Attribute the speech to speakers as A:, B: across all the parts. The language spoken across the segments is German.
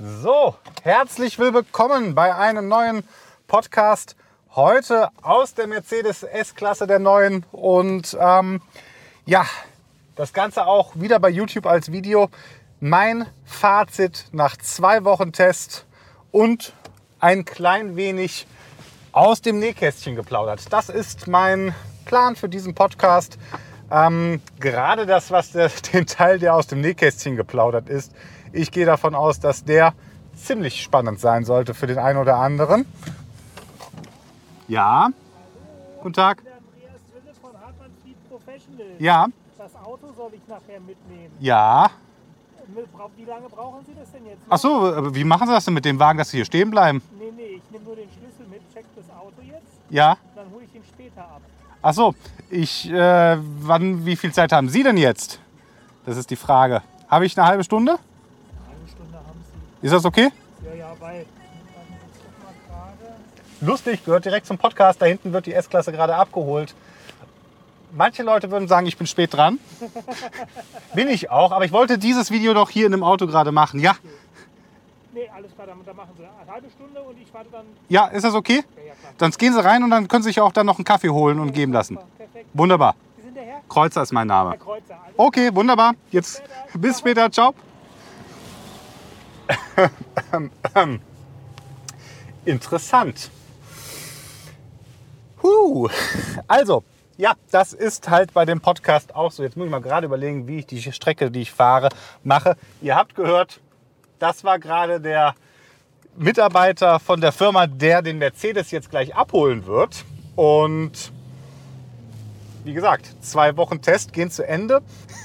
A: So, herzlich willkommen bei einem neuen Podcast. Heute aus der Mercedes S-Klasse der neuen. Und ähm, ja, das Ganze auch wieder bei YouTube als Video. Mein Fazit nach zwei Wochen Test und ein klein wenig aus dem Nähkästchen geplaudert. Das ist mein Plan für diesen Podcast. Ähm, gerade das, was der, den Teil, der aus dem Nähkästchen geplaudert ist, ich gehe davon aus, dass der ziemlich spannend sein sollte für den einen oder anderen. Ja. Guten Tag.
B: Der Andreas Wille von Fleet Professional.
A: Ja.
B: Das Auto soll ich nachher mitnehmen.
A: Ja.
B: Wie lange brauchen Sie das denn jetzt? noch?
A: Ach so, aber wie machen Sie das denn mit dem Wagen, dass Sie hier stehen bleiben?
B: Nee, nee, ich nehme nur den Schlüssel mit, check das Auto jetzt,
A: Ja.
B: dann hole ich ihn später ab.
A: Ach so, ich, äh, wann, wie viel Zeit haben Sie denn jetzt? Das ist die Frage. Habe ich eine halbe Stunde?
B: Eine Stunde haben Sie.
A: Ist das okay?
B: Ja, ja, weil.
A: Lustig, gehört direkt zum Podcast. Da hinten wird die S-Klasse gerade abgeholt. Manche Leute würden sagen, ich bin spät dran. bin ich auch, aber ich wollte dieses Video doch hier in dem Auto gerade machen. Ja,
B: Nee, alles klar, dann, dann machen Sie eine halbe Stunde und ich warte dann.
A: ja, ist das okay?
B: Ja, ja, klar.
A: Dann gehen Sie rein und dann können Sie sich auch dann noch einen Kaffee holen und geben lassen.
B: Perfekt.
A: Wunderbar.
B: Sie sind der Herr?
A: Kreuzer ist mein Name.
B: Herr Kreuzer. Alles
A: Okay, wunderbar. Jetzt bis später. Ciao. Interessant. Huh. Also, ja, das ist halt bei dem Podcast auch so. Jetzt muss ich mal gerade überlegen, wie ich die Strecke, die ich fahre, mache. Ihr habt gehört, das war gerade der Mitarbeiter von der Firma, der den Mercedes jetzt gleich abholen wird. Und wie gesagt, zwei Wochen Test gehen zu Ende.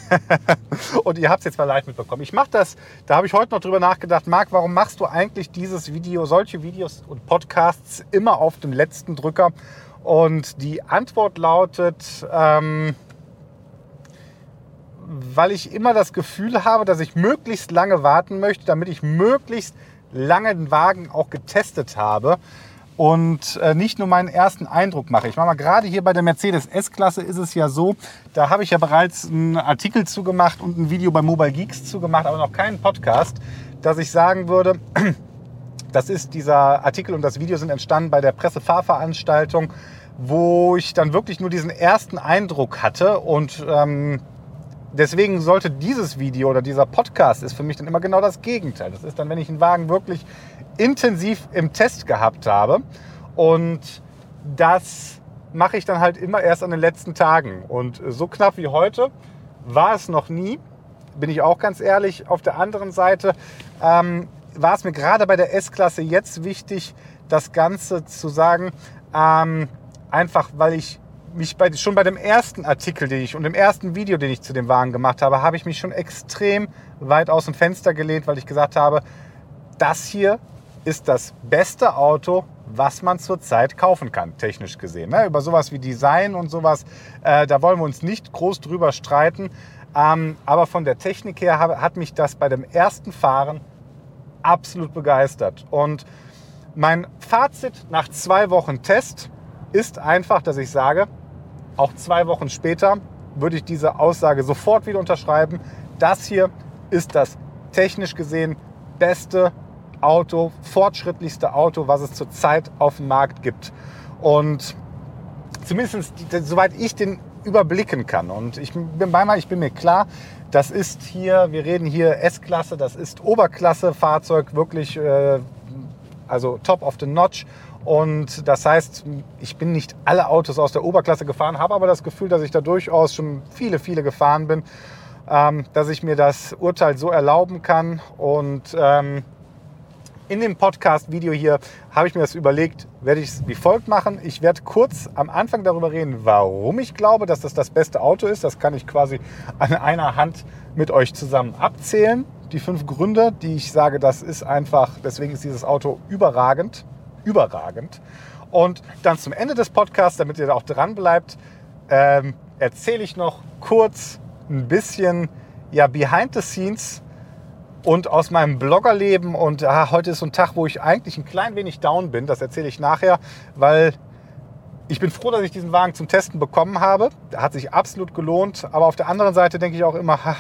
A: und ihr habt es jetzt mal live mitbekommen. Ich mache das, da habe ich heute noch drüber nachgedacht, Marc, warum machst du eigentlich dieses Video, solche Videos und Podcasts immer auf dem letzten Drücker? Und die Antwort lautet, ähm, weil ich immer das Gefühl habe, dass ich möglichst lange warten möchte, damit ich möglichst lange den Wagen auch getestet habe und äh, nicht nur meinen ersten Eindruck mache. Ich mache mal gerade hier bei der Mercedes S-Klasse ist es ja so, da habe ich ja bereits einen Artikel zugemacht und ein Video bei Mobile Geeks zugemacht, aber noch keinen Podcast, dass ich sagen würde, das ist dieser Artikel und das Video sind entstanden bei der Pressefahrveranstaltung, wo ich dann wirklich nur diesen ersten Eindruck hatte und ähm, deswegen sollte dieses Video oder dieser Podcast ist für mich dann immer genau das Gegenteil. Das ist dann, wenn ich einen Wagen wirklich intensiv im Test gehabt habe und das mache ich dann halt immer erst an den letzten Tagen und so knapp wie heute war es noch nie, bin ich auch ganz ehrlich. Auf der anderen Seite ähm, war es mir gerade bei der S-Klasse jetzt wichtig, das Ganze zu sagen, ähm, einfach weil ich mich bei, schon bei dem ersten Artikel, den ich und dem ersten Video, den ich zu dem Wagen gemacht habe, habe ich mich schon extrem weit aus dem Fenster gelehnt, weil ich gesagt habe, das hier ist das beste Auto, was man zurzeit kaufen kann, technisch gesehen. Ne? Über sowas wie Design und sowas, äh, da wollen wir uns nicht groß drüber streiten. Ähm, aber von der Technik her hat mich das bei dem ersten Fahren absolut begeistert. Und mein Fazit nach zwei Wochen Test ist einfach, dass ich sage, auch zwei Wochen später würde ich diese Aussage sofort wieder unterschreiben. Das hier ist das technisch gesehen beste Auto, fortschrittlichste Auto, was es zurzeit auf dem Markt gibt. Und zumindest soweit ich den überblicken kann. Und ich bin beinahe, ich bin mir klar, das ist hier, wir reden hier S-Klasse, das ist Oberklasse-Fahrzeug, wirklich, äh, also top of the notch. Und das heißt, ich bin nicht alle Autos aus der Oberklasse gefahren, habe aber das Gefühl, dass ich da durchaus schon viele, viele gefahren bin, ähm, dass ich mir das Urteil so erlauben kann. Und ähm, in dem Podcast-Video hier habe ich mir das überlegt, werde ich es wie folgt machen. Ich werde kurz am Anfang darüber reden, warum ich glaube, dass das das beste Auto ist. Das kann ich quasi an einer Hand mit euch zusammen abzählen. Die fünf Gründe, die ich sage, das ist einfach, deswegen ist dieses Auto überragend. Überragend. Und dann zum Ende des Podcasts, damit ihr da auch dran bleibt, ähm, erzähle ich noch kurz ein bisschen ja, behind the scenes und aus meinem Bloggerleben. Und ah, heute ist so ein Tag, wo ich eigentlich ein klein wenig down bin. Das erzähle ich nachher, weil ich bin froh, dass ich diesen Wagen zum Testen bekommen habe. Der hat sich absolut gelohnt. Aber auf der anderen Seite denke ich auch immer, ha,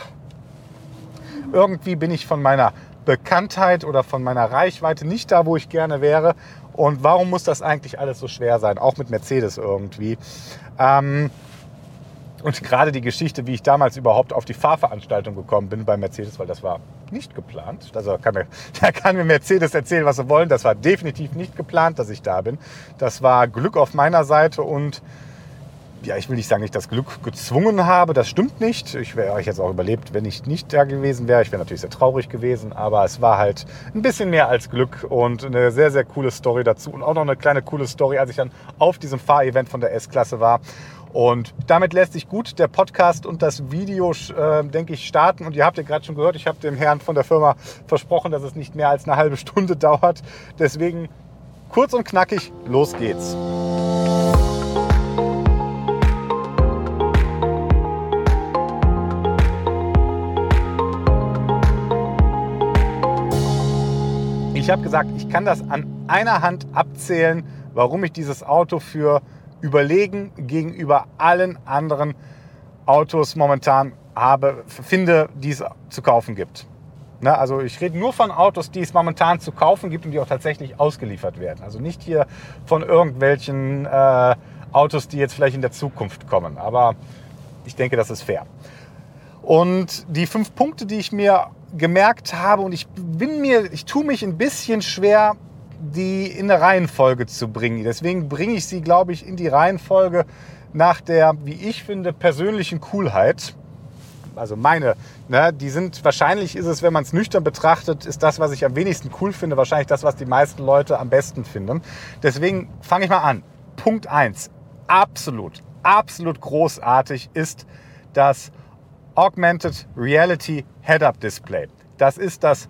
A: irgendwie bin ich von meiner Bekanntheit oder von meiner Reichweite nicht da, wo ich gerne wäre. Und warum muss das eigentlich alles so schwer sein? Auch mit Mercedes irgendwie. Ähm, und gerade die Geschichte, wie ich damals überhaupt auf die Fahrveranstaltung gekommen bin bei Mercedes, weil das war nicht geplant. Also kann mir, da kann mir Mercedes erzählen, was sie wollen. Das war definitiv nicht geplant, dass ich da bin. Das war Glück auf meiner Seite und ja, ich will nicht sagen, ich das Glück gezwungen habe. Das stimmt nicht. Ich wäre euch jetzt auch überlebt, wenn ich nicht da gewesen wäre. Ich wäre natürlich sehr traurig gewesen, aber es war halt ein bisschen mehr als Glück und eine sehr, sehr coole Story dazu. Und auch noch eine kleine coole Story, als ich dann auf diesem Fahrevent von der S-Klasse war und damit lässt sich gut der Podcast und das Video, äh, denke ich, starten. Und ihr habt ja gerade schon gehört, ich habe dem Herrn von der Firma versprochen, dass es nicht mehr als eine halbe Stunde dauert. Deswegen kurz und knackig, los geht's. Ich habe gesagt, ich kann das an einer Hand abzählen, warum ich dieses Auto für überlegen gegenüber allen anderen Autos momentan habe, finde, die es zu kaufen gibt. Na, also ich rede nur von Autos, die es momentan zu kaufen gibt und die auch tatsächlich ausgeliefert werden. Also nicht hier von irgendwelchen äh, Autos, die jetzt vielleicht in der Zukunft kommen. Aber ich denke, das ist fair. Und die fünf Punkte, die ich mir gemerkt habe, und ich bin mir, ich tue mich ein bisschen schwer, die in eine Reihenfolge zu bringen. Deswegen bringe ich sie, glaube ich, in die Reihenfolge nach der, wie ich finde, persönlichen Coolheit. Also meine, ne, die sind, wahrscheinlich ist es, wenn man es nüchtern betrachtet, ist das, was ich am wenigsten cool finde, wahrscheinlich das, was die meisten Leute am besten finden. Deswegen fange ich mal an. Punkt 1. Absolut, absolut großartig ist das Augmented Reality Head-Up Display. Das ist das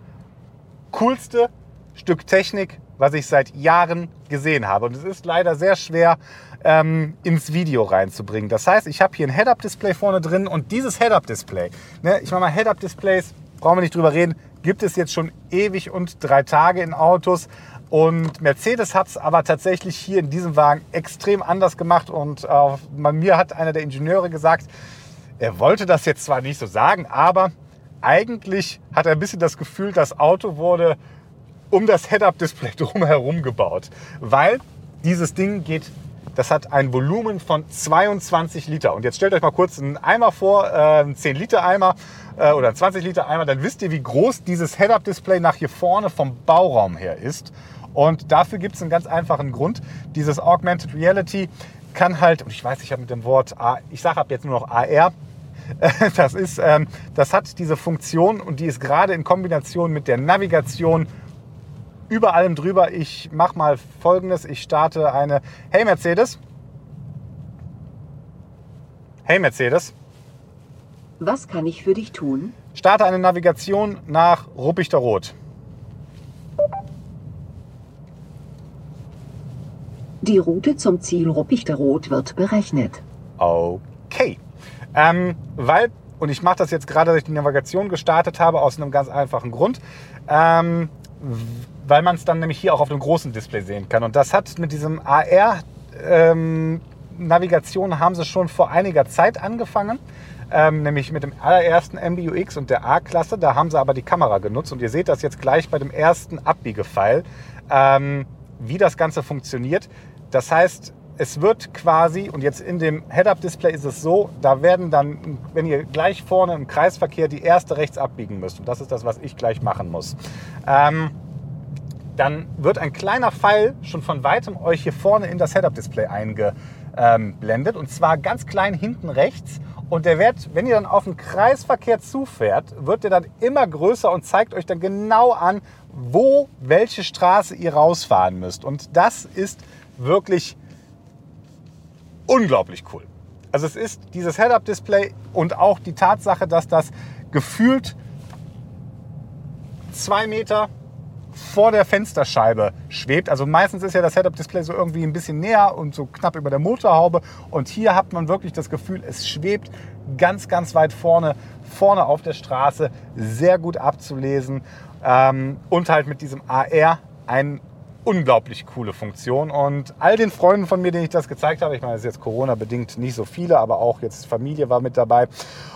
A: coolste Stück Technik, was ich seit Jahren gesehen habe. Und es ist leider sehr schwer ähm, ins Video reinzubringen. Das heißt, ich habe hier ein Head-Up-Display vorne drin und dieses Head-Up-Display, ne, ich meine mal Head-Up-Displays, brauchen wir nicht drüber reden, gibt es jetzt schon ewig und drei Tage in Autos. Und Mercedes hat es aber tatsächlich hier in diesem Wagen extrem anders gemacht. Und äh, mir hat einer der Ingenieure gesagt, er wollte das jetzt zwar nicht so sagen, aber eigentlich hat er ein bisschen das Gefühl, das Auto wurde um das Head-Up-Display drumherum gebaut, weil dieses Ding geht, das hat ein Volumen von 22 Liter. Und jetzt stellt euch mal kurz einen Eimer vor, äh, einen 10 Liter Eimer äh, oder einen 20 Liter Eimer, dann wisst ihr, wie groß dieses Head-Up-Display nach hier vorne vom Bauraum her ist. Und dafür gibt es einen ganz einfachen Grund. Dieses Augmented Reality kann halt, und ich weiß, ich habe mit dem Wort, ich sage ab jetzt nur noch AR, das, ist, ähm, das hat diese Funktion und die ist gerade in Kombination mit der Navigation über allem drüber. Ich mache mal folgendes. Ich starte eine Hey Mercedes. Hey Mercedes.
C: Was kann ich für dich tun?
A: Starte eine Navigation nach Ruppichter Rot.
C: Die Route zum Ziel Ruppichter Rot wird berechnet.
A: Okay. Ähm, weil, und ich mache das jetzt gerade, dass ich die Navigation gestartet habe, aus einem ganz einfachen Grund. Ähm, weil man es dann nämlich hier auch auf dem großen Display sehen kann. Und das hat mit diesem AR ähm, Navigation haben sie schon vor einiger Zeit angefangen, ähm, nämlich mit dem allerersten MBUX und der A-Klasse. Da haben sie aber die Kamera genutzt und ihr seht das jetzt gleich bei dem ersten Abbiegefeil, ähm, wie das Ganze funktioniert. Das heißt, es wird quasi, und jetzt in dem Head-Up-Display ist es so, da werden dann, wenn ihr gleich vorne im Kreisverkehr die erste rechts abbiegen müsst, und das ist das, was ich gleich machen muss, ähm, dann wird ein kleiner Pfeil schon von weitem euch hier vorne in das Head-Up-Display eingeblendet. Und zwar ganz klein hinten rechts. Und der wird, wenn ihr dann auf den Kreisverkehr zufährt, wird der dann immer größer und zeigt euch dann genau an, wo welche Straße ihr rausfahren müsst. Und das ist wirklich unglaublich cool. Also es ist dieses Head-Up-Display und auch die Tatsache, dass das gefühlt zwei Meter vor der Fensterscheibe schwebt. Also meistens ist ja das Setup-Display so irgendwie ein bisschen näher und so knapp über der Motorhaube. Und hier hat man wirklich das Gefühl, es schwebt ganz, ganz weit vorne, vorne auf der Straße, sehr gut abzulesen. Ähm, und halt mit diesem AR eine unglaublich coole Funktion. Und all den Freunden von mir, denen ich das gezeigt habe, ich meine, es ist jetzt Corona-bedingt nicht so viele, aber auch jetzt Familie war mit dabei.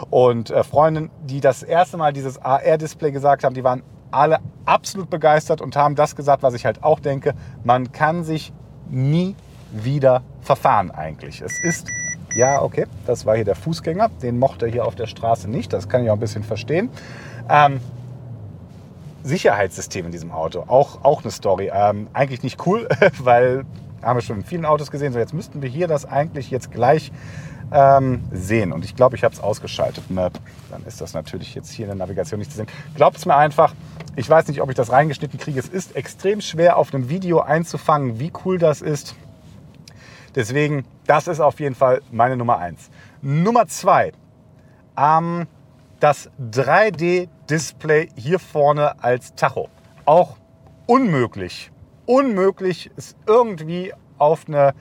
A: Und äh, Freundinnen, die das erste Mal dieses AR-Display gesagt haben, die waren alle absolut begeistert und haben das gesagt, was ich halt auch denke. Man kann sich nie wieder verfahren eigentlich. Es ist, ja, okay, das war hier der Fußgänger. Den mochte er hier auf der Straße nicht. Das kann ich auch ein bisschen verstehen. Ähm, Sicherheitssystem in diesem Auto, auch, auch eine Story. Ähm, eigentlich nicht cool, weil haben wir schon in vielen Autos gesehen. So, jetzt müssten wir hier das eigentlich jetzt gleich ähm, sehen. Und ich glaube, ich habe es ausgeschaltet. Map. Dann ist das natürlich jetzt hier in der Navigation nicht zu sehen. Glaubt es mir einfach. Ich weiß nicht, ob ich das reingeschnitten kriege. Es ist extrem schwer, auf einem Video einzufangen, wie cool das ist. Deswegen, das ist auf jeden Fall meine Nummer 1. Nummer 2. Ähm, das 3D-Display hier vorne als Tacho. Auch unmöglich. Unmöglich ist irgendwie auf, eine,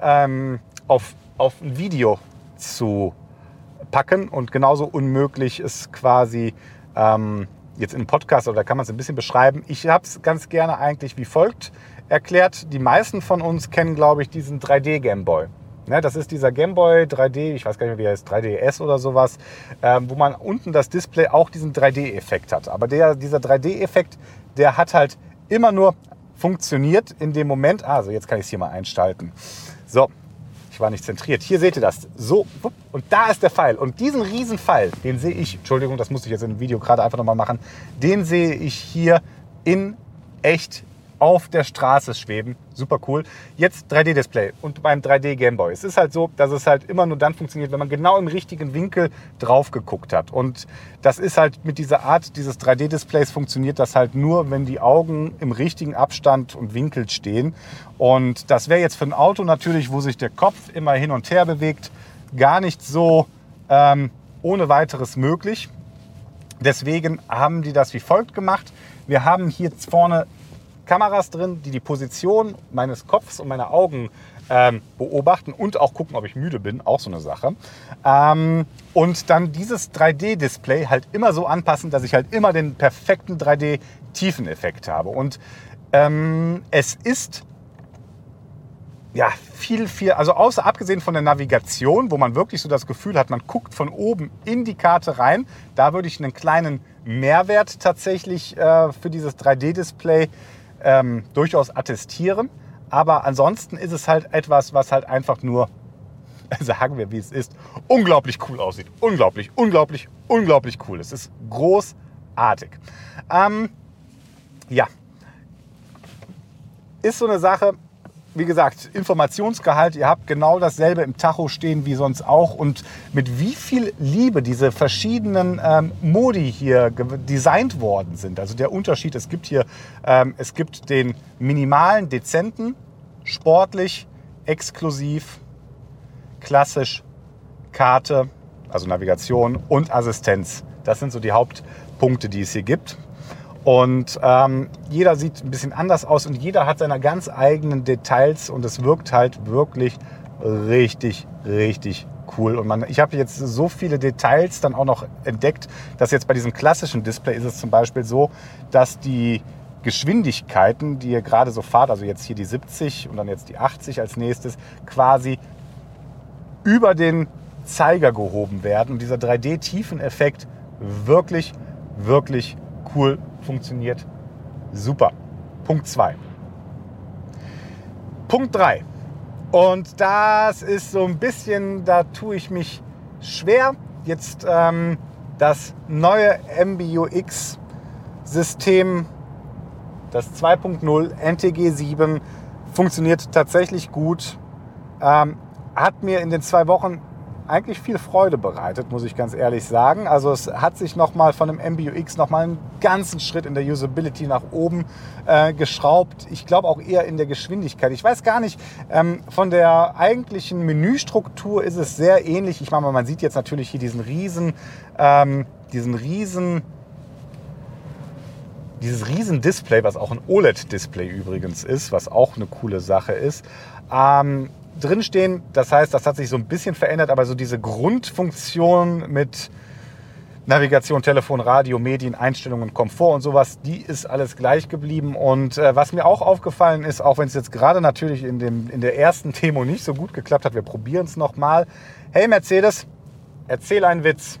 A: ähm, auf, auf ein Video zu packen und genauso unmöglich ist quasi ähm, jetzt im Podcast, oder kann man es ein bisschen beschreiben. Ich habe es ganz gerne eigentlich wie folgt erklärt. Die meisten von uns kennen, glaube ich, diesen 3D Gameboy. Ne, das ist dieser Gameboy 3D, ich weiß gar nicht mehr, wie er ist, 3DS oder sowas, ähm, wo man unten das Display auch diesen 3D-Effekt hat. Aber der, dieser 3D-Effekt, der hat halt immer nur funktioniert in dem Moment. Also jetzt kann ich es hier mal einschalten. So, war nicht zentriert. Hier seht ihr das. So, und da ist der Pfeil. Und diesen riesen Pfeil, den sehe ich, Entschuldigung, das musste ich jetzt in dem Video gerade einfach nochmal machen, den sehe ich hier in echt auf der Straße schweben. Super cool. Jetzt 3D-Display und beim 3D Gameboy. Es ist halt so, dass es halt immer nur dann funktioniert, wenn man genau im richtigen Winkel drauf geguckt hat. Und das ist halt mit dieser Art dieses 3D-Displays funktioniert das halt nur, wenn die Augen im richtigen Abstand und Winkel stehen. Und das wäre jetzt für ein Auto natürlich, wo sich der Kopf immer hin und her bewegt, gar nicht so ähm, ohne weiteres möglich. Deswegen haben die das wie folgt gemacht. Wir haben hier vorne Kameras drin, die die Position meines Kopfs und meiner Augen ähm, beobachten und auch gucken, ob ich müde bin, auch so eine Sache. Ähm, und dann dieses 3D-Display halt immer so anpassen, dass ich halt immer den perfekten 3D-Tiefeneffekt habe. Und ähm, es ist ja, viel, viel, also außer abgesehen von der Navigation, wo man wirklich so das Gefühl hat, man guckt von oben in die Karte rein, da würde ich einen kleinen Mehrwert tatsächlich äh, für dieses 3D-Display ähm, durchaus attestieren. Aber ansonsten ist es halt etwas, was halt einfach nur, sagen wir wie es ist, unglaublich cool aussieht. Unglaublich, unglaublich, unglaublich cool. Es ist großartig. Ähm, ja, ist so eine Sache, wie gesagt, Informationsgehalt, ihr habt genau dasselbe im Tacho stehen wie sonst auch. Und mit wie viel Liebe diese verschiedenen ähm, Modi hier designt worden sind. Also der Unterschied, es gibt hier, ähm, es gibt den minimalen, dezenten, sportlich, exklusiv, klassisch, Karte, also Navigation und Assistenz. Das sind so die Hauptpunkte, die es hier gibt. Und ähm, jeder sieht ein bisschen anders aus und jeder hat seine ganz eigenen Details und es wirkt halt wirklich richtig, richtig cool. Und man, ich habe jetzt so viele Details dann auch noch entdeckt, dass jetzt bei diesem klassischen Display ist es zum Beispiel so, dass die Geschwindigkeiten, die ihr gerade so fahrt, also jetzt hier die 70 und dann jetzt die 80 als nächstes, quasi über den Zeiger gehoben werden. Und dieser 3D-Tiefeneffekt wirklich, wirklich cool funktioniert super. Punkt 2. Punkt 3. Und das ist so ein bisschen, da tue ich mich schwer. Jetzt ähm, das neue MBUX-System, das 2.0 NTG 7, funktioniert tatsächlich gut. Ähm, hat mir in den zwei Wochen eigentlich viel Freude bereitet, muss ich ganz ehrlich sagen. Also es hat sich nochmal von dem MBUX nochmal einen ganzen Schritt in der Usability nach oben äh, geschraubt. Ich glaube auch eher in der Geschwindigkeit. Ich weiß gar nicht, ähm, von der eigentlichen Menüstruktur ist es sehr ähnlich. Ich meine, man sieht jetzt natürlich hier diesen riesen, ähm, diesen riesen dieses riesen Display, was auch ein OLED-Display übrigens ist, was auch eine coole Sache ist. Ähm, drinstehen. Das heißt, das hat sich so ein bisschen verändert, aber so diese Grundfunktion mit Navigation, Telefon, Radio, Medien, Einstellungen, Komfort und sowas, die ist alles gleich geblieben. Und äh, was mir auch aufgefallen ist, auch wenn es jetzt gerade natürlich in, dem, in der ersten Demo nicht so gut geklappt hat, wir probieren es nochmal. Hey Mercedes, erzähl einen Witz.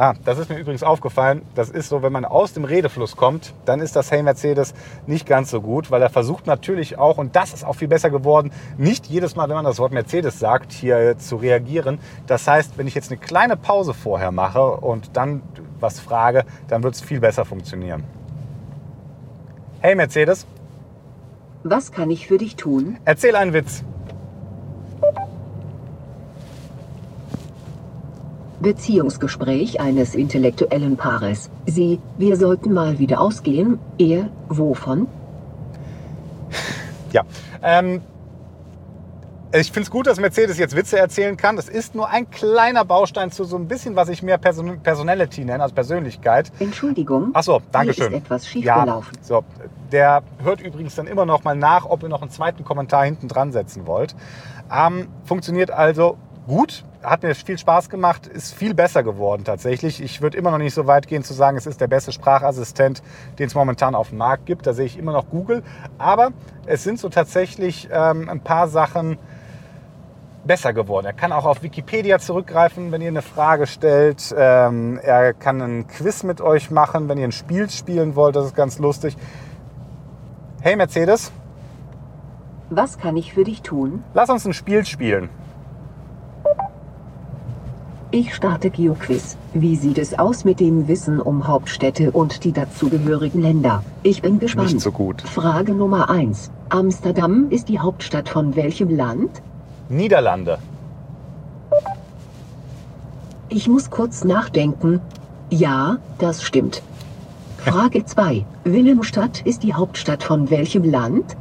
A: Ah, das ist mir übrigens aufgefallen. Das ist so, wenn man aus dem Redefluss kommt, dann ist das Hey Mercedes nicht ganz so gut, weil er versucht natürlich auch, und das ist auch viel besser geworden, nicht jedes Mal, wenn man das Wort Mercedes sagt, hier zu reagieren. Das heißt, wenn ich jetzt eine kleine Pause vorher mache und dann was frage, dann wird es viel besser funktionieren. Hey Mercedes,
C: Was kann ich für dich tun?
A: erzähl einen Witz.
C: Beziehungsgespräch eines intellektuellen Paares. Sie, wir sollten mal wieder ausgehen. Er, wovon?
A: Ja, ähm, ich finde es gut, dass Mercedes jetzt Witze erzählen kann. Das ist nur ein kleiner Baustein zu so ein bisschen, was ich mehr Person Personality nenne, also Persönlichkeit.
C: Entschuldigung.
A: Ach so, danke schön.
C: ist etwas
A: Ja,
C: schiefgelaufen.
A: so. Der hört übrigens dann immer noch mal nach, ob ihr noch einen zweiten Kommentar hinten dran setzen wollt. Ähm, funktioniert also gut, hat mir viel Spaß gemacht, ist viel besser geworden tatsächlich. Ich würde immer noch nicht so weit gehen zu sagen, es ist der beste Sprachassistent, den es momentan auf dem Markt gibt. Da sehe ich immer noch Google. Aber es sind so tatsächlich ähm, ein paar Sachen, besser geworden. Er kann auch auf Wikipedia zurückgreifen, wenn ihr eine Frage stellt. Ähm, er kann einen Quiz mit euch machen, wenn ihr ein Spiel spielen wollt. Das ist ganz lustig. Hey Mercedes,
C: Was kann ich für dich tun?
A: lass uns ein Spiel spielen.
C: Ich starte GeoQuiz. Wie sieht es aus mit dem Wissen um Hauptstädte und die dazugehörigen Länder? Ich bin gespannt.
A: Nicht so gut.
C: Frage Nummer 1. Amsterdam ist die Hauptstadt von welchem Land?
A: Niederlande.
C: Ich muss kurz nachdenken. Ja, das stimmt. Frage 2. Wilhelmstadt ist die Hauptstadt von welchem Land?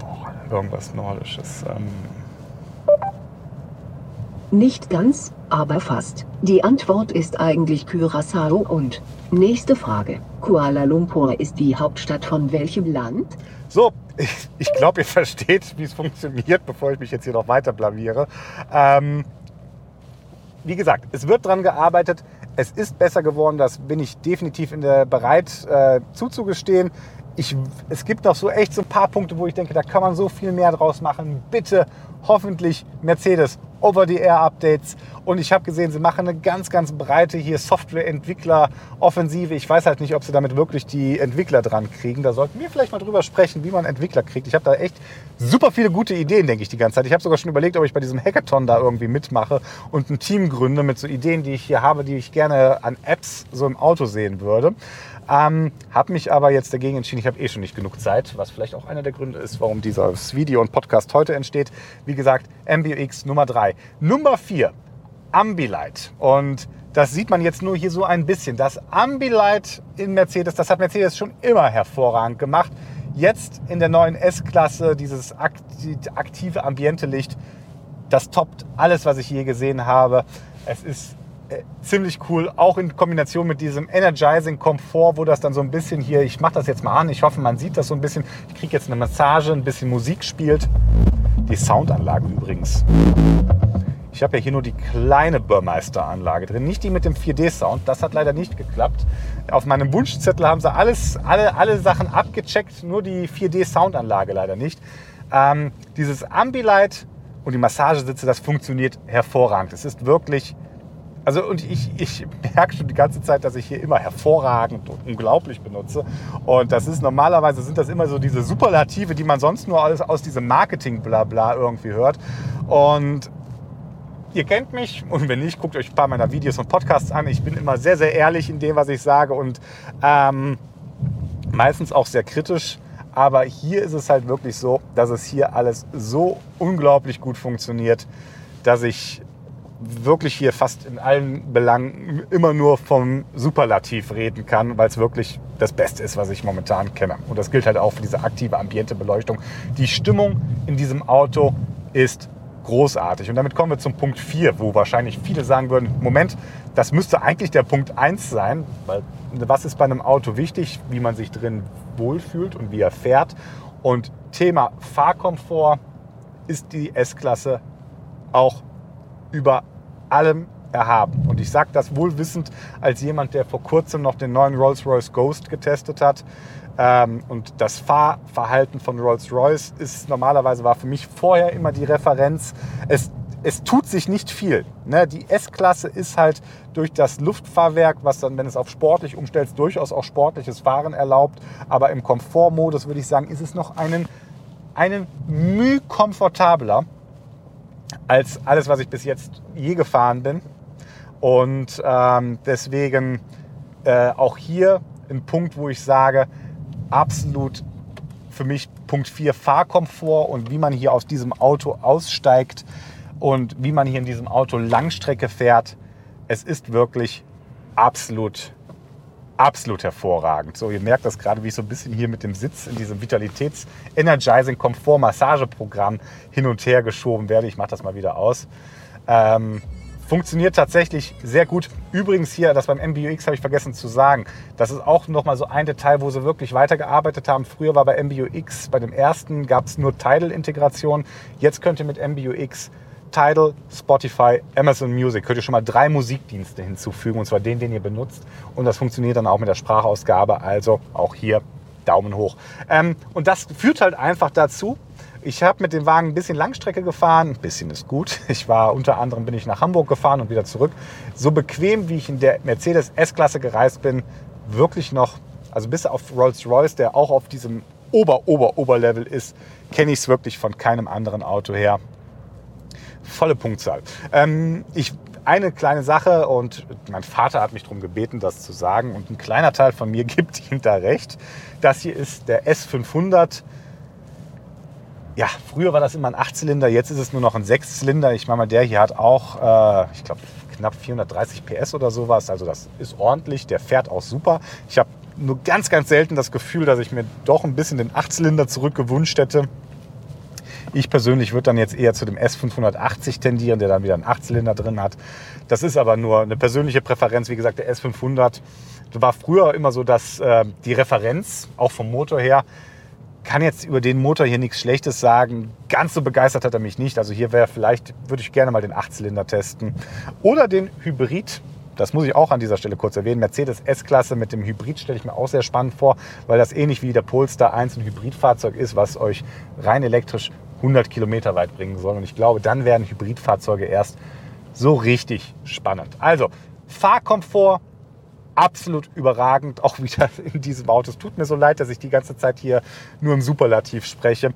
A: Boah, irgendwas Nordisches. Ähm,
C: Nicht ganz, aber fast. Die Antwort ist eigentlich Curaçao und. Nächste Frage. Kuala Lumpur ist die Hauptstadt von welchem Land?
A: So, ich, ich glaube, ihr versteht, wie es funktioniert, bevor ich mich jetzt hier noch weiter blamiere. Ähm, wie gesagt, es wird dran gearbeitet. Es ist besser geworden, das bin ich definitiv in der bereit äh, zuzugestehen. Ich, es gibt noch so echt so ein paar Punkte, wo ich denke, da kann man so viel mehr draus machen. Bitte, hoffentlich Mercedes Over-the-Air-Updates. Und ich habe gesehen, sie machen eine ganz, ganz breite hier Software-Entwickler-Offensive. Ich weiß halt nicht, ob sie damit wirklich die Entwickler dran kriegen. Da sollten wir vielleicht mal drüber sprechen, wie man Entwickler kriegt. Ich habe da echt super viele gute Ideen, denke ich, die ganze Zeit. Ich habe sogar schon überlegt, ob ich bei diesem Hackathon da irgendwie mitmache und ein Team gründe mit so Ideen, die ich hier habe, die ich gerne an Apps so im Auto sehen würde. Ähm, habe mich aber jetzt dagegen entschieden, ich habe eh schon nicht genug Zeit, was vielleicht auch einer der Gründe ist, warum dieses Video und Podcast heute entsteht. Wie gesagt, MBUX Nummer 3. Nummer 4, Ambilight. Und das sieht man jetzt nur hier so ein bisschen. Das Ambilight in Mercedes, das hat Mercedes schon immer hervorragend gemacht. Jetzt in der neuen S-Klasse, dieses akti- aktive Ambiente-Licht, das toppt alles, was ich je gesehen habe. Es ist äh, ziemlich cool, auch in Kombination mit diesem Energizing Komfort, wo das dann so ein bisschen hier, ich mache das jetzt mal an, ich hoffe, man sieht das so ein bisschen. Ich kriege jetzt eine Massage, ein bisschen Musik spielt. Die Soundanlage übrigens. Ich habe ja hier nur die kleine Burmeister-Anlage drin, nicht die mit dem 4D-Sound. Das hat leider nicht geklappt. Auf meinem Wunschzettel haben sie alles, alle, alle Sachen abgecheckt, nur die 4D-Soundanlage leider nicht. Ähm, dieses Ambilight und die Massagesitze, das funktioniert hervorragend. Es ist wirklich also und ich, ich merke schon die ganze Zeit, dass ich hier immer hervorragend und unglaublich benutze. Und das ist normalerweise sind das immer so diese Superlative, die man sonst nur alles aus diesem Marketing-Blabla irgendwie hört. Und ihr kennt mich und wenn nicht, guckt euch ein paar meiner Videos und Podcasts an. Ich bin immer sehr, sehr ehrlich in dem, was ich sage und ähm, meistens auch sehr kritisch. Aber hier ist es halt wirklich so, dass es hier alles so unglaublich gut funktioniert, dass ich wirklich hier fast in allen Belangen immer nur vom Superlativ reden kann, weil es wirklich das Beste ist, was ich momentan kenne. Und das gilt halt auch für diese aktive Ambientebeleuchtung. Die Stimmung in diesem Auto ist großartig. Und damit kommen wir zum Punkt 4, wo wahrscheinlich viele sagen würden, Moment, das müsste eigentlich der Punkt 1 sein, weil was ist bei einem Auto wichtig, wie man sich drin wohlfühlt und wie er fährt. Und Thema Fahrkomfort ist die S-Klasse auch über allem erhaben. Und ich sage das wohlwissend als jemand, der vor kurzem noch den neuen Rolls-Royce Ghost getestet hat. Ähm, und das Fahrverhalten von Rolls-Royce ist normalerweise war für mich vorher immer die Referenz. Es, es tut sich nicht viel. Ne? Die S-Klasse ist halt durch das Luftfahrwerk, was dann, wenn es auf sportlich umstellt, durchaus auch sportliches Fahren erlaubt. Aber im Komfortmodus würde ich sagen, ist es noch einen, einen Mühe komfortabler als alles, was ich bis jetzt je gefahren bin. Und ähm, deswegen äh, auch hier ein Punkt, wo ich sage, absolut für mich Punkt 4 Fahrkomfort und wie man hier aus diesem Auto aussteigt und wie man hier in diesem Auto Langstrecke fährt. Es ist wirklich absolut, absolut hervorragend. So, ihr merkt das gerade, wie ich so ein bisschen hier mit dem Sitz in diesem Vitalitäts-Energizing-Komfort-Massageprogramm hin und her geschoben werde. Ich mache das mal wieder aus. Ähm, funktioniert tatsächlich sehr gut. Übrigens hier, das beim MBUX habe ich vergessen zu sagen, das ist auch nochmal so ein Detail, wo sie wirklich weitergearbeitet haben. Früher war bei MBUX, bei dem ersten gab es nur Tidal-Integration. Jetzt könnt ihr mit MBUX Tidal, Spotify, Amazon Music, könnt ihr schon mal drei Musikdienste hinzufügen, und zwar den, den ihr benutzt. Und das funktioniert dann auch mit der Sprachausgabe, also auch hier Daumen hoch. Ähm, und das führt halt einfach dazu, ich habe mit dem Wagen ein bisschen Langstrecke gefahren. Ein bisschen ist gut. Ich war unter anderem bin ich nach Hamburg gefahren und wieder zurück. So bequem, wie ich in der Mercedes S-Klasse gereist bin, wirklich noch, also bis auf Rolls-Royce, der auch auf diesem Ober-Ober-Ober-Level ist, kenne ich es wirklich von keinem anderen Auto her. Volle Punktzahl. Ähm, ich, eine kleine Sache und mein Vater hat mich darum gebeten, das zu sagen und ein kleiner Teil von mir gibt ihm da recht. Das hier ist der S500 ja, früher war das immer ein Achtzylinder, jetzt ist es nur noch ein Sechszylinder. Ich meine mal, der hier hat auch, äh, ich glaube, knapp 430 PS oder sowas. Also das ist ordentlich, der fährt auch super. Ich habe nur ganz, ganz selten das Gefühl, dass ich mir doch ein bisschen den Achtzylinder zurückgewünscht hätte. Ich persönlich würde dann jetzt eher zu dem S580 tendieren, der dann wieder einen Achtzylinder drin hat. Das ist aber nur eine persönliche Präferenz. Wie gesagt, der S500 war früher immer so, dass äh, die Referenz, auch vom Motor her, kann jetzt über den Motor hier nichts Schlechtes sagen. Ganz so begeistert hat er mich nicht. Also hier wäre vielleicht, würde ich gerne mal den Achtzylinder testen. Oder den Hybrid. Das muss ich auch an dieser Stelle kurz erwähnen. Mercedes S-Klasse mit dem Hybrid stelle ich mir auch sehr spannend vor, weil das ähnlich wie der Polestar 1 ein Hybridfahrzeug ist, was euch rein elektrisch 100 Kilometer weit bringen soll. Und ich glaube, dann werden Hybridfahrzeuge erst so richtig spannend. Also Fahrkomfort, absolut überragend, auch wieder in diesem Auto. Es tut mir so leid, dass ich die ganze Zeit hier nur im Superlativ spreche.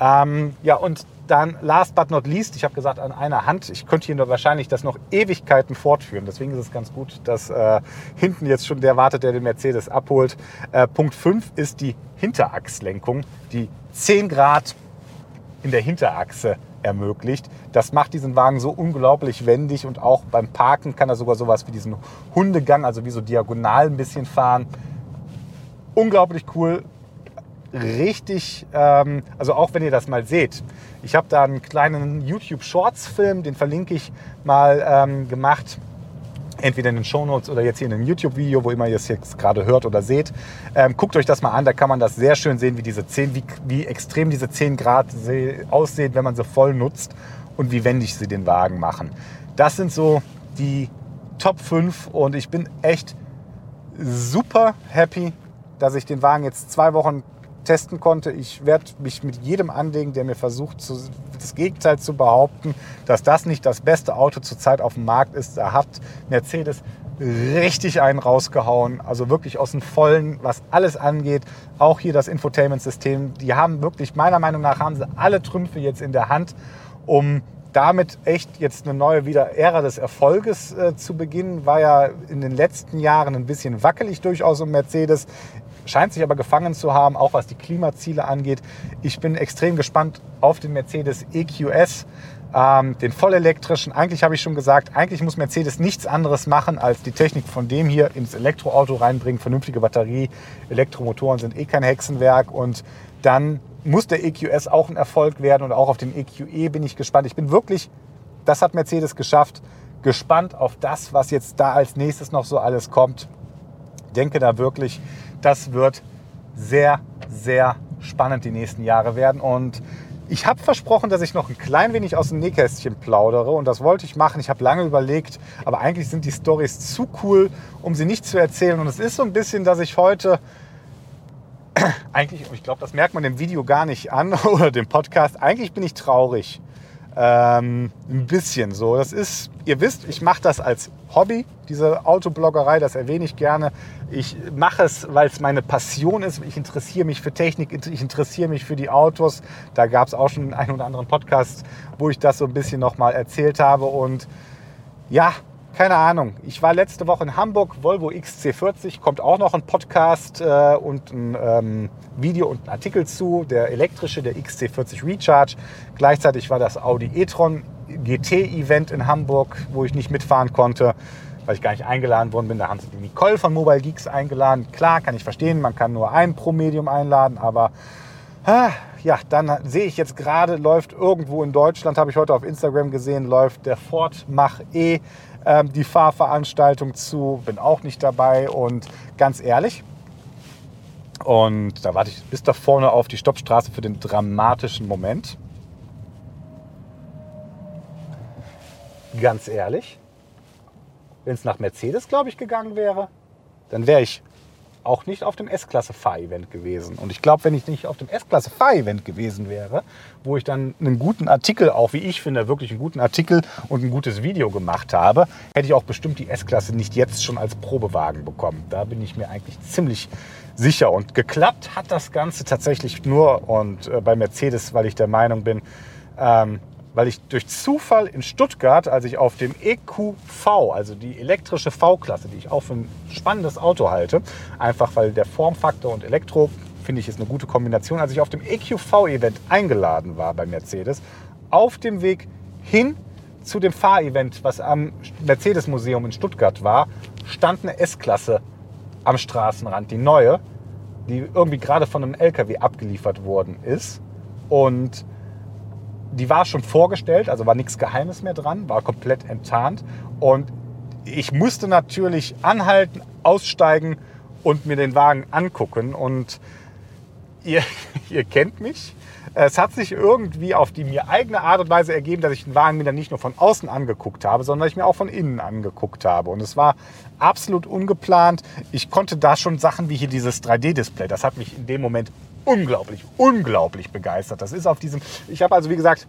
A: Ähm, ja, und dann last but not least, ich habe gesagt, an einer Hand, ich könnte hier wahrscheinlich das noch Ewigkeiten fortführen. Deswegen ist es ganz gut, dass äh, hinten jetzt schon der wartet, der den Mercedes abholt. Äh, Punkt 5 ist die Hinterachslenkung, die 10 Grad in der Hinterachse ermöglicht. Das macht diesen Wagen so unglaublich wendig und auch beim Parken kann er sogar sowas wie diesen Hundegang, also wie so diagonal ein bisschen fahren. Unglaublich cool, richtig, ähm, also auch wenn ihr das mal seht. Ich habe da einen kleinen YouTube Shorts Film, den verlinke ich mal ähm, gemacht entweder in den Shownotes oder jetzt hier in einem YouTube-Video, wo immer ihr es jetzt gerade hört oder seht. Ähm, guckt euch das mal an, da kann man das sehr schön sehen, wie diese 10, wie, wie extrem diese 10 Grad aussehen, wenn man sie voll nutzt und wie wendig sie den Wagen machen. Das sind so die Top 5 und ich bin echt super happy, dass ich den Wagen jetzt zwei Wochen testen konnte. Ich werde mich mit jedem anlegen, der mir versucht, zu, das Gegenteil zu behaupten, dass das nicht das beste Auto zurzeit auf dem Markt ist. Da hat Mercedes richtig einen rausgehauen. Also wirklich aus dem Vollen, was alles angeht. Auch hier das Infotainment-System. Die haben wirklich, meiner Meinung nach, haben sie alle Trümpfe jetzt in der Hand, um damit echt jetzt eine neue wieder Ära des Erfolges äh, zu beginnen. War ja in den letzten Jahren ein bisschen wackelig durchaus um Mercedes scheint sich aber gefangen zu haben, auch was die Klimaziele angeht. Ich bin extrem gespannt auf den Mercedes EQS, ähm, den vollelektrischen. Eigentlich habe ich schon gesagt, eigentlich muss Mercedes nichts anderes machen, als die Technik von dem hier ins Elektroauto reinbringen. Vernünftige Batterie, Elektromotoren sind eh kein Hexenwerk und dann muss der EQS auch ein Erfolg werden und auch auf den EQE bin ich gespannt. Ich bin wirklich, das hat Mercedes geschafft, gespannt auf das, was jetzt da als nächstes noch so alles kommt. denke da wirklich, das wird sehr, sehr spannend die nächsten Jahre werden. Und ich habe versprochen, dass ich noch ein klein wenig aus dem Nähkästchen plaudere und das wollte ich machen. Ich habe lange überlegt, aber eigentlich sind die Stories zu cool, um sie nicht zu erzählen. Und es ist so ein bisschen, dass ich heute eigentlich, ich glaube, das merkt man im Video gar nicht an oder dem Podcast. Eigentlich bin ich traurig. Ähm, ein bisschen so. Das ist, ihr wisst, ich mache das als Hobby, diese Autobloggerei, das erwähne ich gerne. Ich mache es, weil es meine Passion ist. Ich interessiere mich für Technik, ich interessiere mich für die Autos. Da gab es auch schon einen oder anderen Podcast, wo ich das so ein bisschen nochmal erzählt habe. Und ja, keine Ahnung. Ich war letzte Woche in Hamburg, Volvo XC40, kommt auch noch ein Podcast äh, und ein ähm, Video und ein Artikel zu, der elektrische, der XC40 Recharge. Gleichzeitig war das Audi e-tron GT-Event in Hamburg, wo ich nicht mitfahren konnte, weil ich gar nicht eingeladen worden bin. Da haben sie die Nicole von Mobile Geeks eingeladen. Klar, kann ich verstehen, man kann nur einen pro Medium einladen, aber ja, dann sehe ich jetzt gerade, läuft irgendwo in Deutschland, habe ich heute auf Instagram gesehen, läuft der Ford Mach E ähm, die Fahrveranstaltung zu, bin auch nicht dabei und ganz ehrlich, und da warte ich bis da vorne auf die Stoppstraße für den dramatischen Moment. Ganz ehrlich, wenn es nach Mercedes, glaube ich, gegangen wäre, dann wäre ich auch nicht auf dem S-Klasse-Fahr-Event gewesen. Und ich glaube, wenn ich nicht auf dem S-Klasse-Fahr-Event gewesen wäre, wo ich dann einen guten Artikel, auch wie ich finde, wirklich einen guten Artikel und ein gutes Video gemacht habe, hätte ich auch bestimmt die S-Klasse nicht jetzt schon als Probewagen bekommen. Da bin ich mir eigentlich ziemlich sicher. Und geklappt hat das Ganze tatsächlich nur und äh, bei Mercedes, weil ich der Meinung bin, ähm, weil ich durch Zufall in Stuttgart, als ich auf dem EQV, also die elektrische V-Klasse, die ich auch für ein spannendes Auto halte, einfach weil der Formfaktor und Elektro, finde ich, ist eine gute Kombination, als ich auf dem EQV-Event eingeladen war bei Mercedes, auf dem Weg hin zu dem Fahrevent, was am Mercedes-Museum in Stuttgart war, stand eine S-Klasse am Straßenrand, die neue, die irgendwie gerade von einem LKW abgeliefert worden ist. Und die war schon vorgestellt, also war nichts Geheimes mehr dran, war komplett enttarnt. Und ich musste natürlich anhalten, aussteigen und mir den Wagen angucken. Und ihr, ihr kennt mich. Es hat sich irgendwie auf die mir eigene Art und Weise ergeben, dass ich den Wagen mir dann nicht nur von außen angeguckt habe, sondern ich mir auch von innen angeguckt habe. Und es war absolut ungeplant. Ich konnte da schon Sachen wie hier dieses 3D-Display, das hat mich in dem Moment unglaublich, unglaublich begeistert. Das ist auf diesem, ich habe also wie gesagt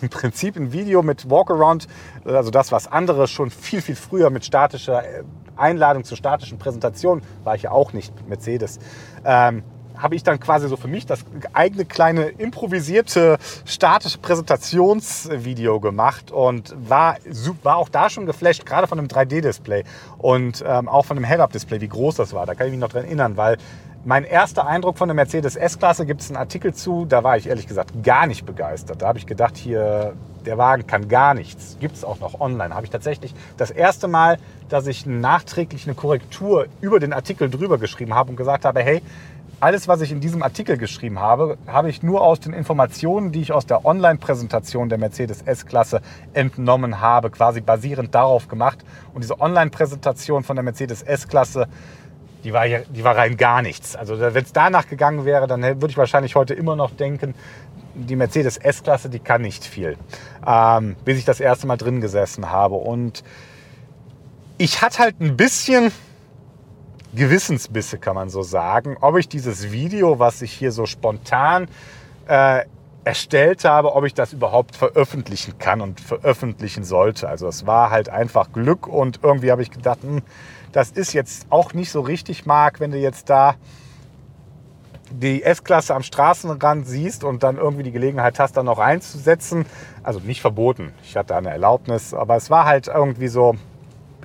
A: im Prinzip ein Video mit Walkaround, also das, was andere schon viel, viel früher mit statischer äh, Einladung zur statischen Präsentation, war ich ja auch nicht Mercedes, ähm, habe ich dann quasi so für mich das eigene kleine improvisierte statische Präsentationsvideo gemacht und war, war auch da schon geflasht, gerade von einem 3D-Display und ähm, auch von einem Head-Up-Display, wie groß das war. Da kann ich mich noch dran erinnern, weil mein erster Eindruck von der Mercedes S-Klasse gibt es einen Artikel zu, da war ich ehrlich gesagt gar nicht begeistert. Da habe ich gedacht, hier, der Wagen kann gar nichts. Gibt es auch noch online. Habe ich tatsächlich das erste Mal, dass ich nachträglich eine Korrektur über den Artikel drüber geschrieben habe und gesagt habe, hey, alles, was ich in diesem Artikel geschrieben habe, habe ich nur aus den Informationen, die ich aus der Online-Präsentation der Mercedes S-Klasse entnommen habe, quasi basierend darauf gemacht. Und diese Online-Präsentation von der Mercedes S-Klasse die war, ja, die war rein gar nichts. Also wenn es danach gegangen wäre, dann würde ich wahrscheinlich heute immer noch denken, die Mercedes S-Klasse, die kann nicht viel. Ähm, bis ich das erste Mal drin gesessen habe. Und ich hatte halt ein bisschen Gewissensbisse, kann man so sagen, ob ich dieses Video, was ich hier so spontan äh, erstellt habe, ob ich das überhaupt veröffentlichen kann und veröffentlichen sollte. Also es war halt einfach Glück und irgendwie habe ich gedacht, hm, das ist jetzt auch nicht so richtig, Marc, wenn du jetzt da die S-Klasse am Straßenrand siehst und dann irgendwie die Gelegenheit hast, da noch reinzusetzen. Also nicht verboten, ich hatte eine Erlaubnis, aber es war halt irgendwie so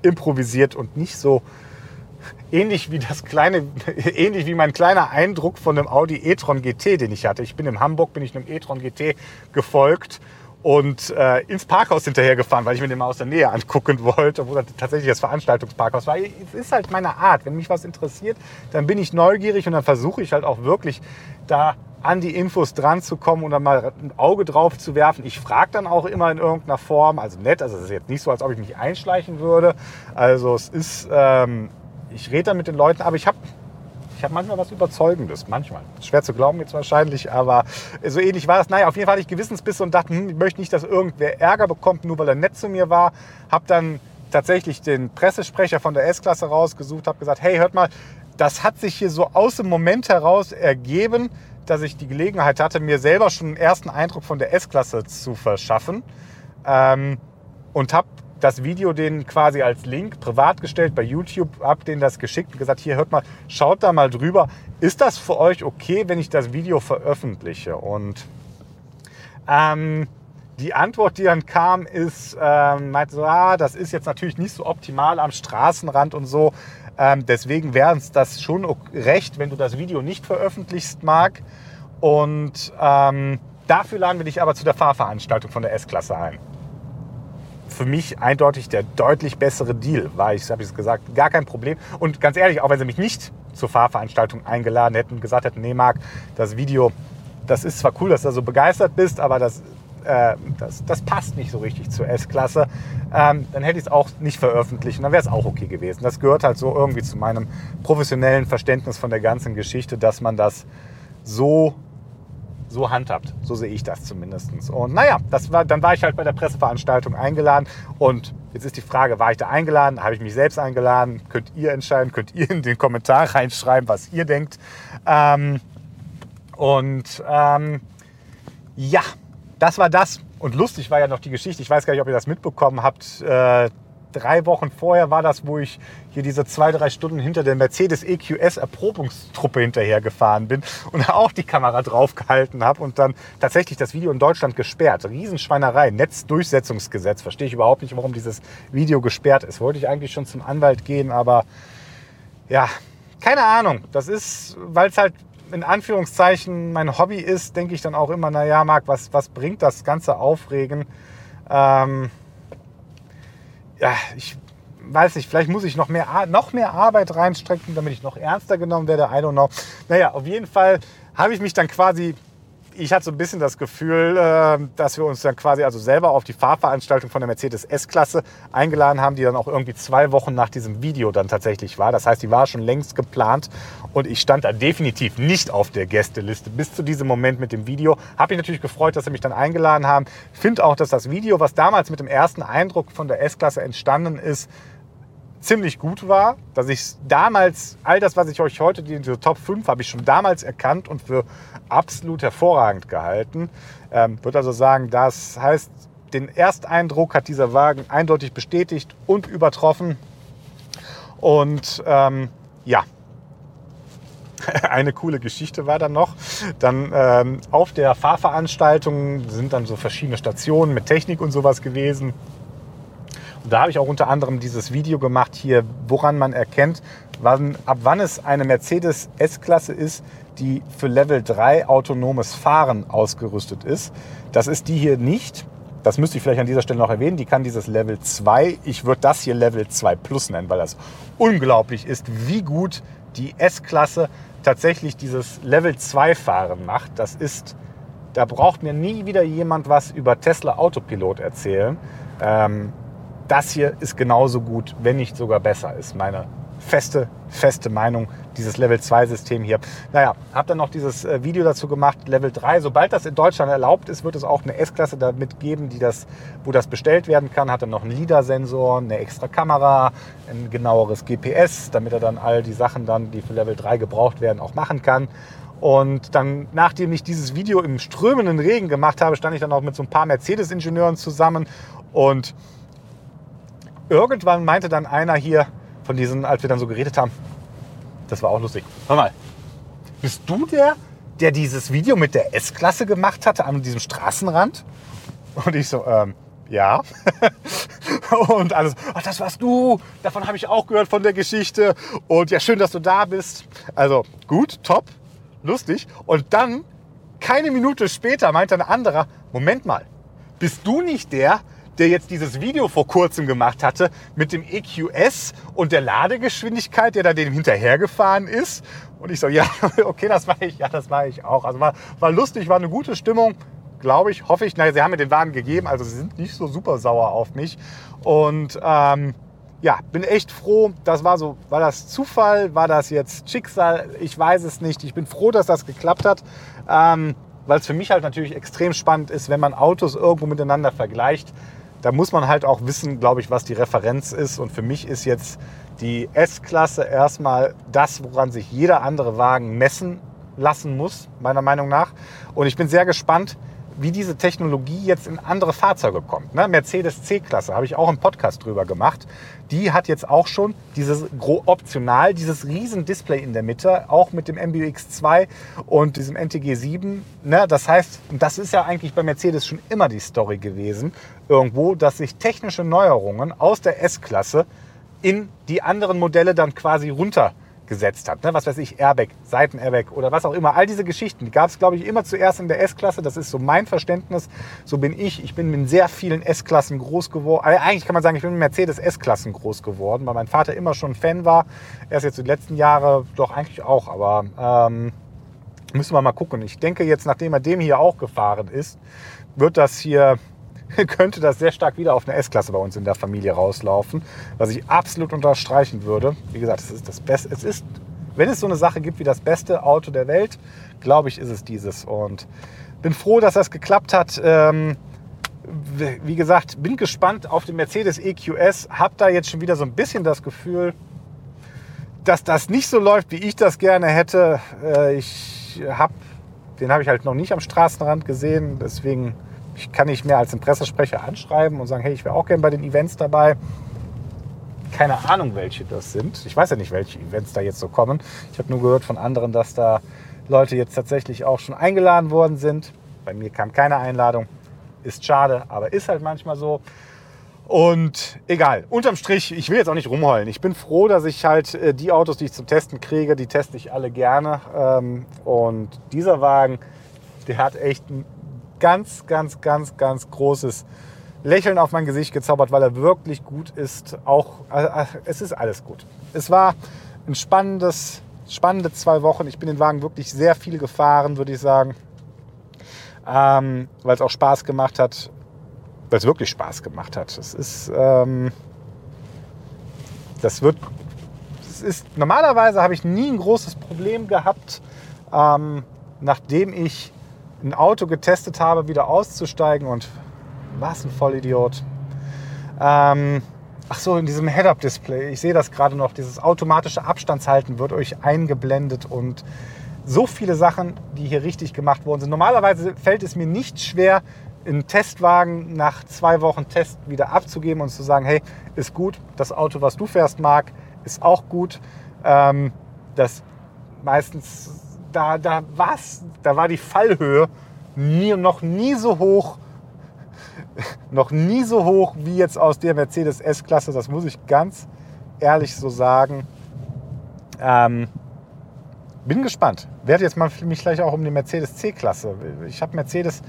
A: improvisiert und nicht so ähnlich wie das kleine, ähnlich wie mein kleiner Eindruck von einem Audi e-tron GT, den ich hatte. Ich bin in Hamburg, bin ich einem e-tron GT gefolgt und äh, ins Parkhaus hinterher gefahren, weil ich mir den mal aus der Nähe angucken wollte, wo das tatsächlich das Veranstaltungsparkhaus war. Es ist halt meine Art. Wenn mich was interessiert, dann bin ich neugierig und dann versuche ich halt auch wirklich da an die Infos dran zu kommen und dann mal ein Auge drauf zu werfen. Ich frage dann auch immer in irgendeiner Form, also nett, also es ist jetzt nicht so, als ob ich mich einschleichen würde. Also es ist, ähm, ich rede dann mit den Leuten, aber ich habe ich habe manchmal was Überzeugendes, manchmal. Schwer zu glauben jetzt wahrscheinlich, aber so ähnlich war es. Naja, auf jeden Fall hatte ich Gewissensbisse und dachte, hm, ich möchte nicht, dass irgendwer Ärger bekommt, nur weil er nett zu mir war. Habe dann tatsächlich den Pressesprecher von der S-Klasse rausgesucht, habe gesagt, hey, hört mal, das hat sich hier so aus dem Moment heraus ergeben, dass ich die Gelegenheit hatte, mir selber schon einen ersten Eindruck von der S-Klasse zu verschaffen. Ähm, und habe das Video denen quasi als Link privat gestellt bei YouTube, habe denen das geschickt und gesagt, hier hört mal, schaut da mal drüber. Ist das für euch okay, wenn ich das Video veröffentliche? Und ähm, die Antwort, die dann kam, ist, ähm, meinte so, ah, das ist jetzt natürlich nicht so optimal am Straßenrand und so. Ähm, deswegen wäre es das schon recht, wenn du das Video nicht veröffentlichst, Marc. Und ähm, dafür laden wir dich aber zu der Fahrveranstaltung von der S-Klasse ein. Für mich eindeutig der deutlich bessere Deal, war ich, habe ich es gesagt, gar kein Problem. Und ganz ehrlich, auch wenn sie mich nicht zur Fahrveranstaltung eingeladen hätten gesagt hätten, nee, Marc, das Video, das ist zwar cool, dass du so begeistert bist, aber das äh, das, das, passt nicht so richtig zur S-Klasse, ähm, dann hätte ich es auch nicht veröffentlicht und dann wäre es auch okay gewesen. Das gehört halt so irgendwie zu meinem professionellen Verständnis von der ganzen Geschichte, dass man das so so handhabt. So sehe ich das zumindest. Und naja, das war, dann war ich halt bei der Presseveranstaltung eingeladen. Und jetzt ist die Frage, war ich da eingeladen? Habe ich mich selbst eingeladen? Könnt ihr entscheiden? Könnt ihr in den Kommentar reinschreiben, was ihr denkt? Ähm, und ähm, ja, das war das. Und lustig war ja noch die Geschichte. Ich weiß gar nicht, ob ihr das mitbekommen habt. Äh, drei Wochen vorher war das, wo ich hier diese zwei, drei Stunden hinter der Mercedes EQS Erprobungstruppe hinterher gefahren bin und auch die Kamera draufgehalten habe und dann tatsächlich das Video in Deutschland gesperrt. Riesenschweinerei, Netzdurchsetzungsgesetz. Verstehe ich überhaupt nicht, warum dieses Video gesperrt ist. Wollte ich eigentlich schon zum Anwalt gehen, aber ja, keine Ahnung. Das ist, weil es halt in Anführungszeichen mein Hobby ist, denke ich dann auch immer, naja, Marc, was, was bringt das ganze Aufregen? Ähm, ja, ich weiß nicht, vielleicht muss ich noch mehr, noch mehr Arbeit reinstrecken, damit ich noch ernster genommen werde. I don't know. Naja, auf jeden Fall habe ich mich dann quasi ich hatte so ein bisschen das Gefühl, äh, dass wir uns dann quasi also selber auf die Fahrveranstaltung von der Mercedes S-Klasse eingeladen haben, die dann auch irgendwie zwei Wochen nach diesem Video dann tatsächlich war. Das heißt, die war schon längst geplant und ich stand da definitiv nicht auf der Gästeliste bis zu diesem Moment mit dem Video. Habe mich natürlich gefreut, dass sie mich dann eingeladen haben. Finde auch, dass das Video, was damals mit dem ersten Eindruck von der S-Klasse entstanden ist, ziemlich gut war, dass ich damals, all das, was ich euch heute, diese Top 5, habe ich schon damals erkannt und für absolut hervorragend gehalten. Ähm, würde also sagen, das heißt, den Ersteindruck hat dieser Wagen eindeutig bestätigt und übertroffen. Und ähm, ja, eine coole Geschichte war dann noch. Dann ähm, auf der Fahrveranstaltung sind dann so verschiedene Stationen mit Technik und sowas gewesen. Da habe ich auch unter anderem dieses Video gemacht hier, woran man erkennt, wann, ab wann es eine Mercedes S-Klasse ist, die für Level 3 autonomes Fahren ausgerüstet ist. Das ist die hier nicht. Das müsste ich vielleicht an dieser Stelle noch erwähnen. Die kann dieses Level 2. Ich würde das hier Level 2 Plus nennen, weil das unglaublich ist, wie gut die S-Klasse tatsächlich dieses Level 2 Fahren macht. Das ist, da braucht mir nie wieder jemand was über Tesla Autopilot erzählen. Ähm, das hier ist genauso gut, wenn nicht sogar besser, ist meine feste, feste Meinung, dieses Level 2 System hier. Naja, habe dann noch dieses äh, Video dazu gemacht, Level 3. Sobald das in Deutschland erlaubt ist, wird es auch eine S-Klasse damit geben, die das, wo das bestellt werden kann. Hat dann noch einen LIDAR-Sensor, eine extra Kamera, ein genaueres GPS, damit er dann all die Sachen dann, die für Level 3 gebraucht werden, auch machen kann. Und dann, nachdem ich dieses Video im strömenden Regen gemacht habe, stand ich dann auch mit so ein paar Mercedes-Ingenieuren zusammen und irgendwann meinte dann einer hier von diesen, als wir dann so geredet haben, das war auch lustig. Hör mal, bist du der, der dieses Video mit der S-Klasse gemacht hatte an diesem Straßenrand? Und ich so, ähm, ja. und alles, ach, das warst du. Davon habe ich auch gehört von der Geschichte. Und ja, schön, dass du da bist. Also gut, top, lustig. Und dann, keine Minute später, meinte ein anderer, Moment mal, bist du nicht der, der jetzt dieses Video vor kurzem gemacht hatte mit dem EQS und der Ladegeschwindigkeit, der da dem hinterhergefahren ist. Und ich so, ja, okay, das war ich, ja, das war ich auch. Also war, war lustig, war eine gute Stimmung, glaube ich, hoffe ich. Naja, sie haben mir den Wagen gegeben, also sie sind nicht so super sauer auf mich. Und ähm, ja, bin echt froh. Das war so, war das Zufall, war das jetzt Schicksal? Ich weiß es nicht. Ich bin froh, dass das geklappt hat. Ähm, weil es für mich halt natürlich extrem spannend ist, wenn man Autos irgendwo miteinander vergleicht da muss man halt auch wissen, glaube ich, was die Referenz ist. Und für mich ist jetzt die S-Klasse erstmal das, woran sich jeder andere Wagen messen lassen muss, meiner Meinung nach. Und ich bin sehr gespannt, wie diese Technologie jetzt in andere Fahrzeuge kommt. Ne? Mercedes C-Klasse habe ich auch einen Podcast drüber gemacht. Die hat jetzt auch schon dieses optional, dieses riesen Display in der Mitte, auch mit dem MBUX 2 und diesem NTG 7. Ne? Das heißt, das ist ja eigentlich bei Mercedes schon immer die Story gewesen, irgendwo, dass sich technische Neuerungen aus der S-Klasse in die anderen Modelle dann quasi runter gesetzt hat. Ne? Was weiß ich, Airbag, Seitenairbag oder was auch immer. All diese Geschichten, die gab es, glaube ich, immer zuerst in der S-Klasse. Das ist so mein Verständnis. So bin ich. Ich bin in sehr vielen S-Klassen groß geworden. Also eigentlich kann man sagen, ich bin in Mercedes S-Klassen groß geworden, weil mein Vater immer schon Fan war. Er ist jetzt die letzten Jahre doch eigentlich auch, aber ähm, müssen wir mal gucken. Ich denke jetzt, nachdem er dem hier auch gefahren ist, wird das hier könnte das sehr stark wieder auf eine S-Klasse bei uns in der Familie rauslaufen, was ich absolut unterstreichen würde. Wie gesagt, es ist das Beste. Es ist, wenn es so eine Sache gibt wie das beste Auto der Welt, glaube ich, ist es dieses. Und bin froh, dass das geklappt hat. Ähm, wie gesagt, bin gespannt auf den Mercedes EQS. Hab da jetzt schon wieder so ein bisschen das Gefühl, dass das nicht so läuft, wie ich das gerne hätte. Äh, ich habe, den habe ich halt noch nicht am Straßenrand gesehen. Deswegen ich kann nicht mehr als den Pressesprecher anschreiben und sagen, hey, ich wäre auch gerne bei den Events dabei. Keine Ahnung, welche das sind. Ich weiß ja nicht, welche Events da jetzt so kommen. Ich habe nur gehört von anderen, dass da Leute jetzt tatsächlich auch schon eingeladen worden sind. Bei mir kam keine Einladung. Ist schade, aber ist halt manchmal so. Und egal, unterm Strich, ich will jetzt auch nicht rumheulen. Ich bin froh, dass ich halt äh, die Autos, die ich zum Testen kriege, die teste ich alle gerne. Ähm, und dieser Wagen, der hat echt einen ganz, ganz, ganz, ganz großes Lächeln auf mein Gesicht gezaubert, weil er wirklich gut ist. Auch äh, es ist alles gut. Es war ein spannendes, spannende zwei Wochen. Ich bin den Wagen wirklich sehr viel gefahren, würde ich sagen, ähm, weil es auch Spaß gemacht hat, weil es wirklich Spaß gemacht hat. Es ist, ähm, das wird, es ist normalerweise habe ich nie ein großes Problem gehabt, ähm, nachdem ich ein Auto getestet habe, wieder auszusteigen und was ein Vollidiot. Ähm, ach so, in diesem Head-Up-Display, ich sehe das gerade noch, dieses automatische Abstandshalten wird euch eingeblendet und so viele Sachen, die hier richtig gemacht worden sind. Normalerweise fällt es mir nicht schwer, einen Testwagen nach zwei Wochen Test wieder abzugeben und zu sagen, hey, ist gut, das Auto, was du fährst, mag, ist auch gut. Ähm, das meistens da, da, was, da war die Fallhöhe nie, noch nie so hoch, noch nie so hoch wie jetzt aus der Mercedes S-Klasse. Das muss ich ganz ehrlich so sagen. Ähm, bin gespannt. Werde jetzt mal mich gleich auch um die Mercedes C-Klasse. Ich habe Mercedes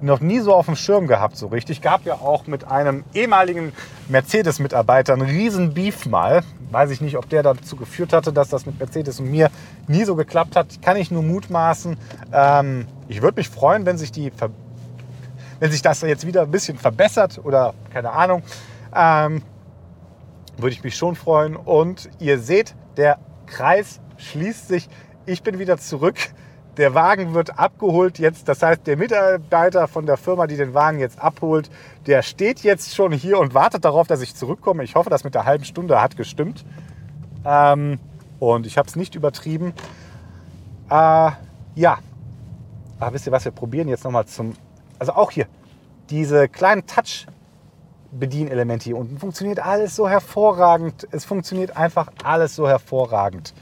A: noch nie so auf dem Schirm gehabt, so richtig. Gab ja auch mit einem ehemaligen Mercedes-Mitarbeiter einen riesen Beef mal. Weiß ich nicht, ob der dazu geführt hatte, dass das mit Mercedes und mir nie so geklappt hat. Kann ich nur mutmaßen. Ähm, ich würde mich freuen, wenn sich, die, wenn sich das jetzt wieder ein bisschen verbessert oder keine Ahnung. Ähm, würde ich mich schon freuen. Und ihr seht, der Kreis schließt sich. Ich bin wieder zurück der Wagen wird abgeholt jetzt. Das heißt, der Mitarbeiter von der Firma, die den Wagen jetzt abholt, der steht jetzt schon hier und wartet darauf, dass ich zurückkomme. Ich hoffe, das mit der halben Stunde hat gestimmt. Ähm, und ich habe es nicht übertrieben. Äh, ja. Aber wisst ihr was, wir probieren jetzt nochmal zum... Also auch hier, diese kleinen Touch... Bedienelemente hier unten funktioniert alles so hervorragend. Es funktioniert einfach alles so hervorragend.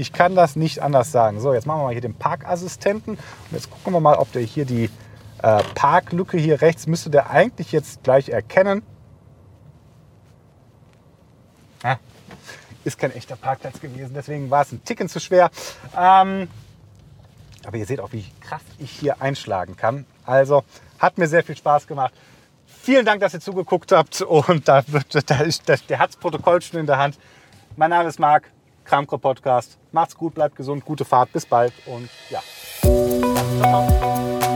A: Ich kann das nicht anders sagen. So, jetzt machen wir mal hier den Parkassistenten. Und jetzt gucken wir mal, ob der hier die äh, Parklücke hier rechts müsste der eigentlich jetzt gleich erkennen. Ah, ist kein echter Parkplatz gewesen, deswegen war es ein Ticken zu schwer. Ähm, aber ihr seht auch, wie krass ich hier einschlagen kann. Also hat mir sehr viel Spaß gemacht. Vielen Dank, dass ihr zugeguckt habt. Und da, da ist, der hat das Protokoll schon in der Hand. Mein Name ist Marc. Kramko Podcast. Macht's gut, bleibt gesund, gute Fahrt, bis bald und ja. Ciao.